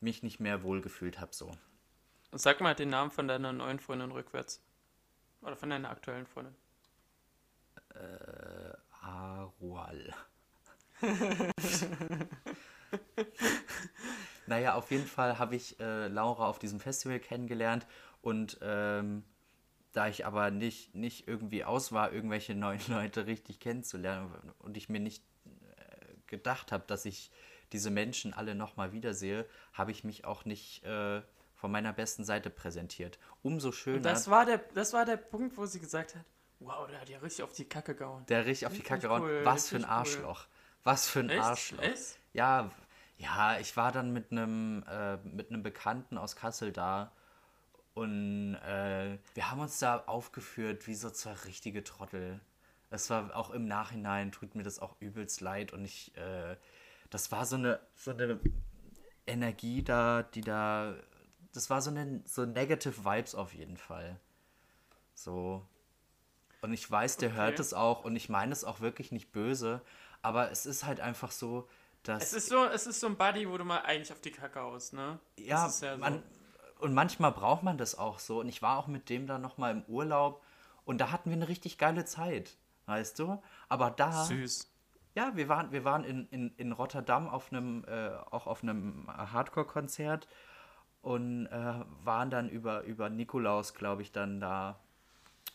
mich nicht mehr wohlgefühlt habe so. Und sag mal den Namen von deiner neuen Freundin rückwärts. Oder von deiner aktuellen Freundin. Arual. (laughs) naja, auf jeden Fall habe ich äh, Laura auf diesem Festival kennengelernt und ähm, da ich aber nicht, nicht irgendwie aus war, irgendwelche neuen (laughs) Leute richtig kennenzulernen und ich mir nicht äh, gedacht habe, dass ich diese Menschen alle nochmal wiedersehe, habe ich mich auch nicht äh, von meiner besten Seite präsentiert. Umso schöner. Und das war, der, das war der Punkt, wo sie gesagt hat, wow, der hat ja richtig auf die Kacke gehauen. Der richtig auf die Kacke cool, Was für ein cool. Arschloch. Was für ein Echt? Arschloch. Echt? Ja, ja, ich war dann mit einem äh, mit einem Bekannten aus Kassel da und äh, wir haben uns da aufgeführt wie so zwei richtige Trottel. Es war auch im Nachhinein tut mir das auch übelst leid und ich äh, das war so eine so eine Energie da, die da das war so eine so negative Vibes auf jeden Fall. So und ich weiß, der Okay. hört es auch und ich meine es auch wirklich nicht böse, aber es ist halt einfach so, dass Es ist so, es ist so ein Buddy, wo du mal eigentlich auf die Kacke haust, ne? ja, ja so. man, und manchmal braucht man das auch so. Und ich war auch mit dem dann nochmal im Urlaub und da hatten wir eine richtig geile Zeit, weißt du? Aber da, Süß. Ja, wir waren, wir waren in, in, in Rotterdam auf einem, äh, auch auf einem Hardcore-Konzert und äh, waren dann über, über Nikolaus, glaube ich, dann da.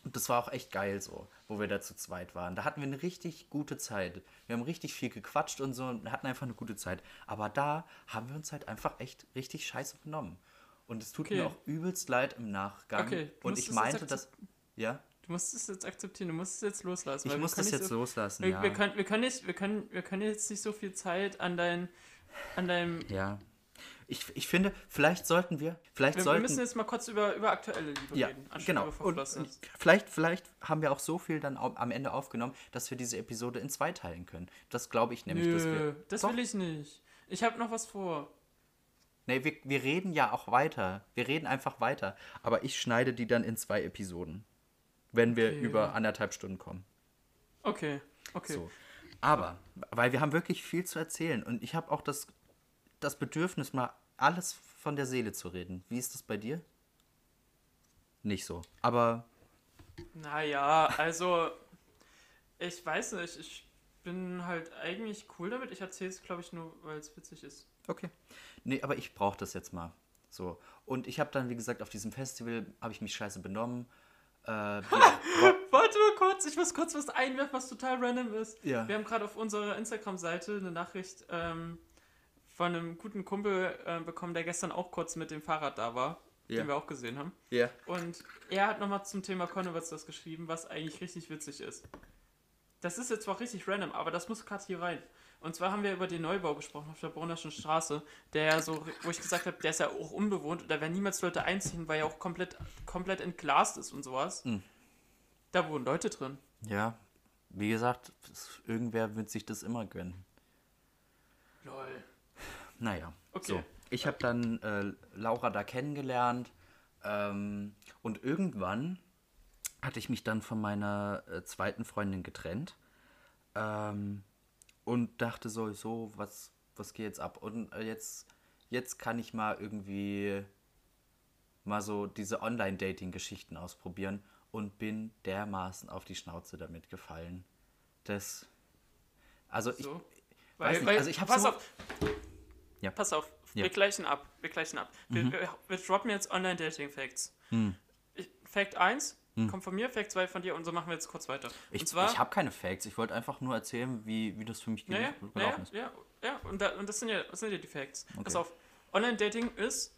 Und das war auch echt geil so, wo wir da zu zweit waren. Da hatten wir eine richtig gute Zeit. Wir haben richtig viel gequatscht und so und hatten einfach eine gute Zeit. Aber da haben wir uns halt einfach echt richtig scheiße benommen. Und es tut Okay. mir auch übelst leid im Nachgang. Okay, du und musst ich es meinte, jetzt dass. Ja? Du musst es jetzt akzeptieren, du musst es jetzt loslassen. Ich muss können das jetzt so, loslassen, wir, ja. wir, können, wir, können nicht, wir, können, wir können jetzt nicht so viel Zeit an, dein, an deinem. Ja. Ich, ich finde, vielleicht sollten wir. Vielleicht Wir, wir sollten. müssen jetzt mal kurz über, über aktuelle Liebe ja, reden, genau. Und, und vielleicht, vielleicht haben wir auch so viel dann am Ende aufgenommen, dass wir diese Episode in zwei teilen können. Das glaube ich nämlich, dass Nö, wir. das Doch. will ich nicht. Ich habe noch was vor. Nee, wir, wir reden ja auch weiter. Wir reden einfach weiter. Aber ich schneide die dann in zwei Episoden. Wenn wir Okay. über anderthalb Stunden kommen. Okay, okay. So. Aber, weil wir haben wirklich viel zu erzählen und ich habe auch das, das Bedürfnis, mal alles von der Seele zu reden. Wie ist das bei dir? Nicht so. Aber Naja, also, ich weiß nicht, ich bin halt eigentlich cool damit. Ich erzähle es, glaube ich, nur, weil es witzig ist. okay. Nee, aber ich brauche das jetzt mal. So. Und ich habe dann, wie gesagt, auf diesem Festival habe ich mich scheiße benommen. Äh, auch- (laughs) Warte mal kurz, ich muss kurz was einwerfen, was total random ist. Ja. Wir haben gerade auf unserer Instagram-Seite eine Nachricht ähm, von einem guten Kumpel äh, bekommen, der gestern auch kurz mit dem Fahrrad da war, Ja. den wir auch gesehen haben. ja. Und er hat nochmal zum Thema Converts das geschrieben, was eigentlich richtig witzig ist. Das ist jetzt zwar richtig random, aber das muss gerade hier rein. Und zwar haben wir über den Neubau gesprochen auf der Brunnerschen Straße, der ja so, wo ich gesagt habe, der ist ja auch unbewohnt und da werden niemals Leute einziehen, weil er auch komplett, komplett entglast ist und sowas. Mhm. Da wohnen Leute drin. Ja. Wie gesagt, es- irgendwer wird sich das immer gönnen. Lol. Naja. Okay. So. Ich habe dann äh, Laura da kennengelernt ähm, und irgendwann hatte ich mich dann von meiner äh, zweiten Freundin getrennt ähm, und dachte sowieso, was, was geht jetzt ab? Und äh, jetzt, jetzt kann ich mal irgendwie mal so diese Online-Dating-Geschichten ausprobieren und bin dermaßen auf die Schnauze damit gefallen. Das. Also ich. So. weiß Weil, nicht, weil, also ich hab pass so- auf. Ja. Pass auf, Ja. wir gleichen ab. Wir gleichen ab. Wir, Mhm. wir, wir droppen jetzt Online-Dating-Facts. Hm. Ich- Fact 1 kommt von mir, Fact 2 von dir und so machen wir jetzt kurz weiter. Ich, ich habe keine Facts. Ich wollte einfach nur erzählen, wie, wie das für mich ja, ja, gel- ja, gelaufen ja, ist. ja, ja, und, da, und das, sind ja, das sind ja die Facts. Pass Okay. auf, Online-Dating ist,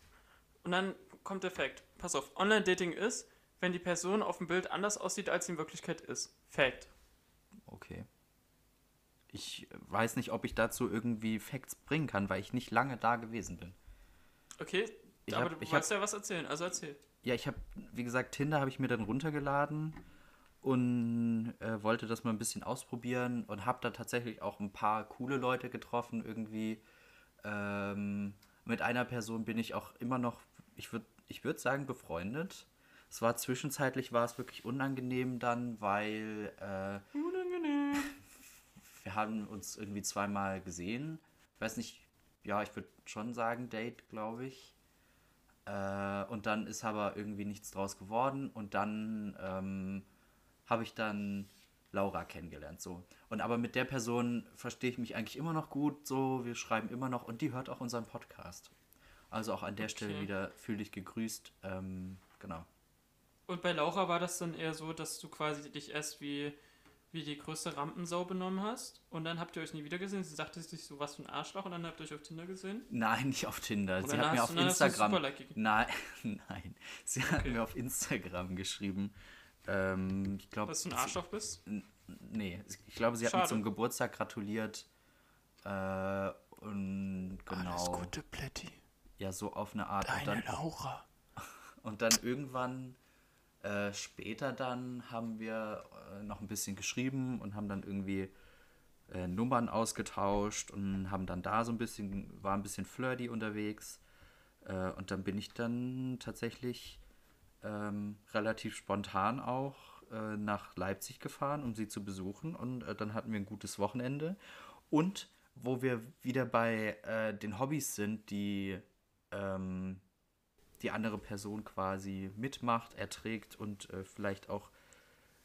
und dann kommt der Fact. Pass auf, Online-Dating ist, wenn die Person auf dem Bild anders aussieht, als sie in Wirklichkeit ist. Fact. Okay. Ich weiß nicht, ob ich dazu irgendwie Facts bringen kann, weil ich nicht lange da gewesen bin. Okay, Ich aber hab- du ich wolltest ja was erzählen, also erzähl. Ja, ich habe, wie gesagt, Tinder habe ich mir dann runtergeladen und äh, wollte das mal ein bisschen ausprobieren und habe da tatsächlich auch ein paar coole Leute getroffen irgendwie. Ähm, mit einer Person bin ich auch immer noch, ich würde ich würd sagen, befreundet. Es war zwischenzeitlich, war es wirklich unangenehm dann, weil äh, Unangenehm. Wir haben uns irgendwie zweimal gesehen. Ich weiß nicht, ja, ich würde schon sagen Date, glaube ich. Äh, und dann ist aber irgendwie nichts draus geworden. Und dann ähm, habe ich dann Laura kennengelernt. So. Und aber mit der Person verstehe ich mich eigentlich immer noch gut. So, wir schreiben immer noch und die hört auch unseren Podcast. Also auch an der Stelle Okay. wieder fühl dich gegrüßt. Ähm, genau. Und bei Laura war das dann eher so, dass du quasi dich erst wie, wie die größte Rampensau benommen hast und dann habt ihr euch nie wieder gesehen. Sie sagte sich so, was für ein Arschloch und dann habt ihr euch auf Tinder gesehen. Nein, nicht auf Tinder. Sie hat mir auf Instagram. Nein, (laughs) nein. Sie hat mir auf Instagram geschrieben. Ähm, ich glaube. Dass du ein Arschloch bist. Nee, ich glaube, sie hat mir Schade. zum Geburtstag gratuliert. Äh, und genau. Plätti. Ja, so auf eine Art. Und dann, Laura. (laughs) und dann irgendwann äh, später dann haben wir äh, noch ein bisschen geschrieben und haben dann irgendwie äh, Nummern ausgetauscht und haben dann da so ein bisschen, war ein bisschen flirty unterwegs. Äh, und dann bin ich dann tatsächlich ähm, relativ spontan auch äh, nach Leipzig gefahren, um sie zu besuchen. Und äh, dann hatten wir ein gutes Wochenende. Und wo wir wieder bei den Hobbys sind, die ähm, die andere Person quasi mitmacht, erträgt und äh, vielleicht auch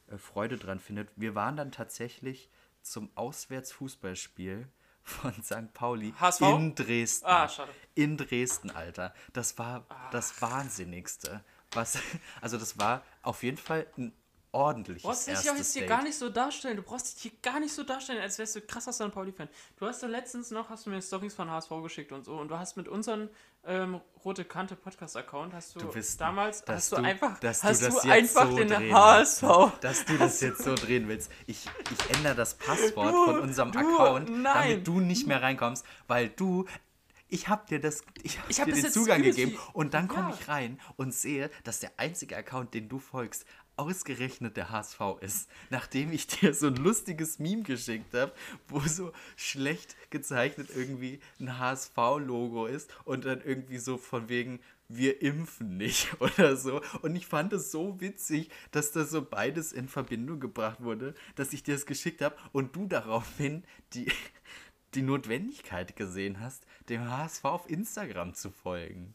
äh, Freude dran findet. Wir waren dann tatsächlich zum Auswärtsfußballspiel (laughs) von St. Pauli HSV? in Dresden. Ah, schade. In Dresden, Alter. Das war das Wahnsinnigste. Was, (laughs) also das war auf jeden Fall ein ordentliches Du brauchst dich auch jetzt hier Date. gar nicht so darstellen. Du brauchst dich hier gar nicht so darstellen, als wärst du krasser St. Pauli-Fan. Du hast doch letztens noch, hast du mir Stories von HSV geschickt und so. Und du hast mit unserem ähm, Rote Kante Podcast-Account, hast du, Du bist, damals, dass hast du, du, einfach, dass hast du das du einfach so den HSV. willst. Dass du das jetzt so (laughs) drehen willst. Ich, ich ändere das Passwort Du, von unserem Account, nein. damit du nicht mehr reinkommst, weil du. Ich habe dir das, ich hab Ich hab dir den Zugang gegeben und dann komme Ja. ich rein und sehe, dass der einzige Account, den du folgst, ausgerechnet der HSV ist, nachdem ich dir so ein lustiges Meme geschickt habe, wo so schlecht gezeichnet irgendwie ein HSV-Logo ist und dann irgendwie so von wegen, wir impfen nicht (laughs) oder so. Und ich fand es so witzig, dass das so beides in Verbindung gebracht wurde, dass ich dir das geschickt habe und du daraufhin die, die Notwendigkeit gesehen hast, dem HSV auf Instagram zu folgen.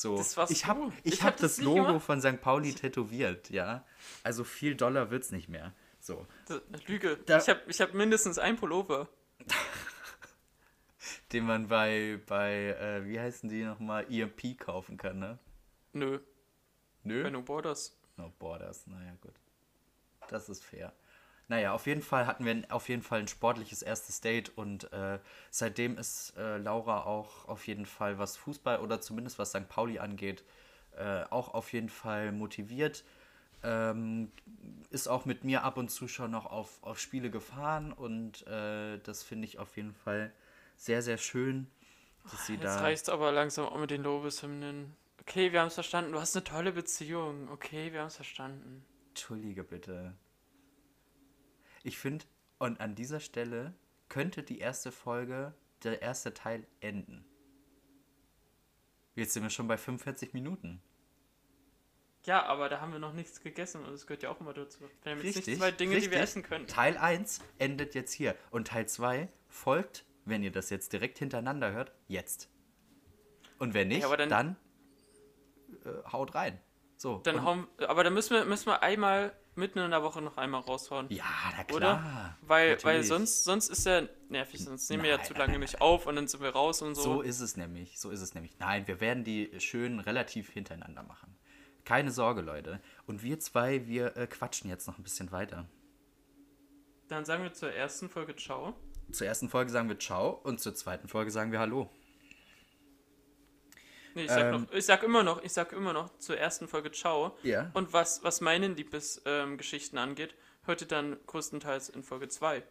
So, ich habe ich Ich hab hab das das Logo gemacht. von St. Pauli tätowiert, ja. Also viel Dollar wird's nicht mehr. So, Das- Lüge. Da- ich habe ich hab mindestens ein Pullover. (laughs) den man bei, bei äh, wie heißen die nochmal, EMP kaufen kann, ne? Nö, Nö? bei No Borders. No Borders, naja, gut. Das ist fair. Naja, auf jeden Fall hatten wir ein- auf jeden Fall ein sportliches erstes Date und äh, seitdem ist äh, Laura auch auf jeden Fall, was Fußball oder zumindest was St. Pauli angeht, äh, auch auf jeden Fall motiviert. Ähm, ist auch mit mir ab und zu schon noch auf, auf Spiele gefahren und äh, das finde ich auf jeden Fall sehr, sehr schön, dass sie Jetzt da. reicht's aber langsam auch mit den Lobeshymnen. Okay, wir haben es verstanden. Du hast eine tolle Beziehung. Okay, wir haben es verstanden. Entschuldige bitte. Ich finde, und an dieser Stelle könnte die erste Folge, der erste Teil enden. Jetzt sind wir schon bei 45 Minuten. Ja, aber da haben wir noch nichts gegessen und es gehört ja auch immer dazu. Wir haben jetzt Richtig. nicht zwei Dinge, die wir richtig. essen können. Teil 1 endet jetzt hier. Und Teil 2 folgt, wenn ihr das jetzt direkt hintereinander hört, jetzt. Und wenn nicht, Ja, aber dann- dann, äh, haut rein. So. Dann und, hauen, aber dann müssen wir, müssen wir einmal mitten in der Woche noch einmal raushauen. ja, na klar. Oder? Weil, weil sonst, sonst ist ja nervig, sonst nehmen wir ja zu nein, lange nein, nicht auf und dann sind wir raus und so. So ist es nämlich. So ist es nämlich. Nein, wir werden die schön relativ hintereinander machen. Keine Sorge, Leute. Und wir zwei, wir äh, quatschen jetzt noch ein bisschen weiter. Dann sagen wir zur ersten Folge Ciao. Zur ersten Folge sagen wir Ciao und zur zweiten Folge sagen wir Hallo. Nee, ich sag, Ähm. noch, ich sag immer noch, ich sag immer noch zur ersten Folge Ciao. Ja. Und was, was meine Liebesgeschichten ähm, angeht, hört ihr dann größtenteils in Folge 2.